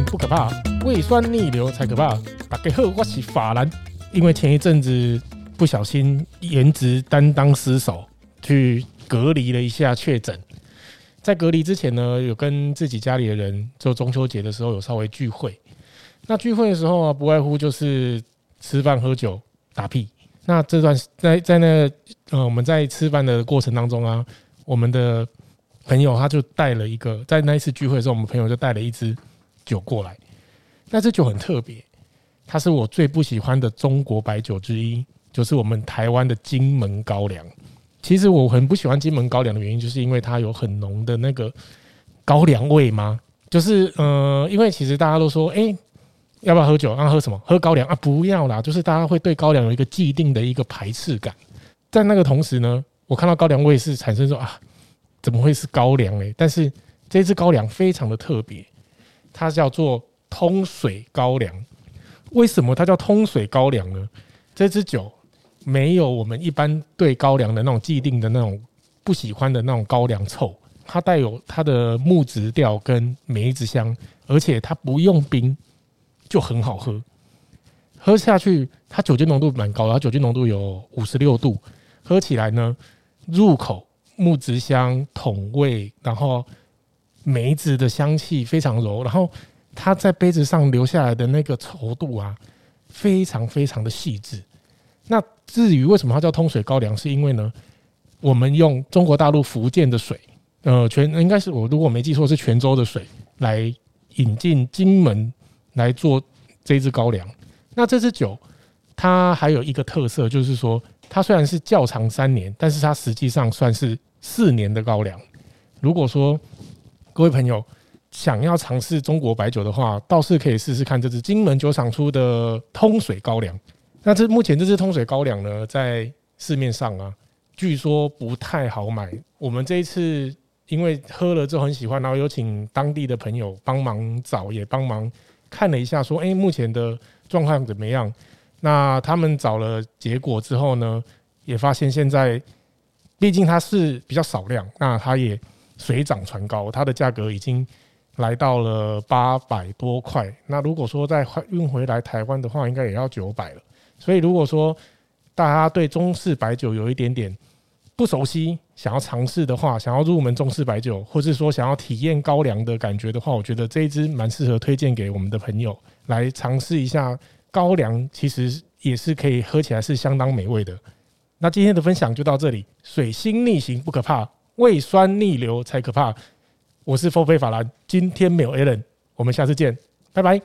不可怕，胃酸逆流才可怕。大家好，我是法兰。因为前一阵子不小心颜值担当失守，去隔离了一下确诊。在隔离之前呢，有跟自己家里的人做中秋节的时候有稍微聚会。那聚会的时候啊，不外乎就是吃饭、喝酒、打屁。那这段在在那呃，我们在吃饭的过程当中啊，我们的朋友他就带了一个，在那一次聚会的时候，我们朋友就带了一只酒过来。那这酒很特别，它是我最不喜欢的中国白酒之一，就是我们台湾的金门高粱。其实我很不喜欢金门高粱的原因，就是因为它有很浓的那个高粱味吗？就是呃，因为其实大家都说，哎。要不要喝酒？啊，喝什么？喝高粱啊？不要啦！就是大家会对高粱有一个既定的一个排斥感。在那个同时呢，我看到高粱味是产生说啊，怎么会是高粱呢？但是这支高粱非常的特别，它叫做通水高粱。为什么它叫通水高粱呢？这支酒没有我们一般对高粱的那种既定的那种不喜欢的那种高粱臭，它带有它的木质调跟梅子香，而且它不用冰。就很好喝，喝下去它酒精浓度蛮高的，它酒精浓度有五十六度，喝起来呢，入口木质香、桶味，然后梅子的香气非常柔，然后它在杯子上留下来的那个稠度啊，非常非常的细致。那至于为什么它叫通水高粱，是因为呢，我们用中国大陆福建的水，呃，泉应该是我如果没记错是泉州的水来引进金门。来做这支高粱，那这支酒它还有一个特色，就是说它虽然是窖藏三年，但是它实际上算是四年的高粱。如果说各位朋友想要尝试中国白酒的话，倒是可以试试看这支金门酒厂出的通水高粱。那这目前这支通水高粱呢，在市面上啊，据说不太好买。我们这一次因为喝了之后很喜欢，然后有请当地的朋友帮忙找，也帮忙。看了一下，说：“哎，目前的状况怎么样？”那他们找了结果之后呢，也发现现在，毕竟它是比较少量，那它也水涨船高，它的价格已经来到了八百多块。那如果说再运回来台湾的话，应该也要九百了。所以，如果说大家对中式白酒有一点点不熟悉，想要尝试的话，想要入门中式白酒，或是说想要体验高粱的感觉的话，我觉得这一支蛮适合推荐给我们的朋友来尝试一下。高粱其实也是可以喝起来是相当美味的。那今天的分享就到这里，水星逆行不可怕，胃酸逆流才可怕。我是风飞法兰，今天没有 Allen，我们下次见，拜拜。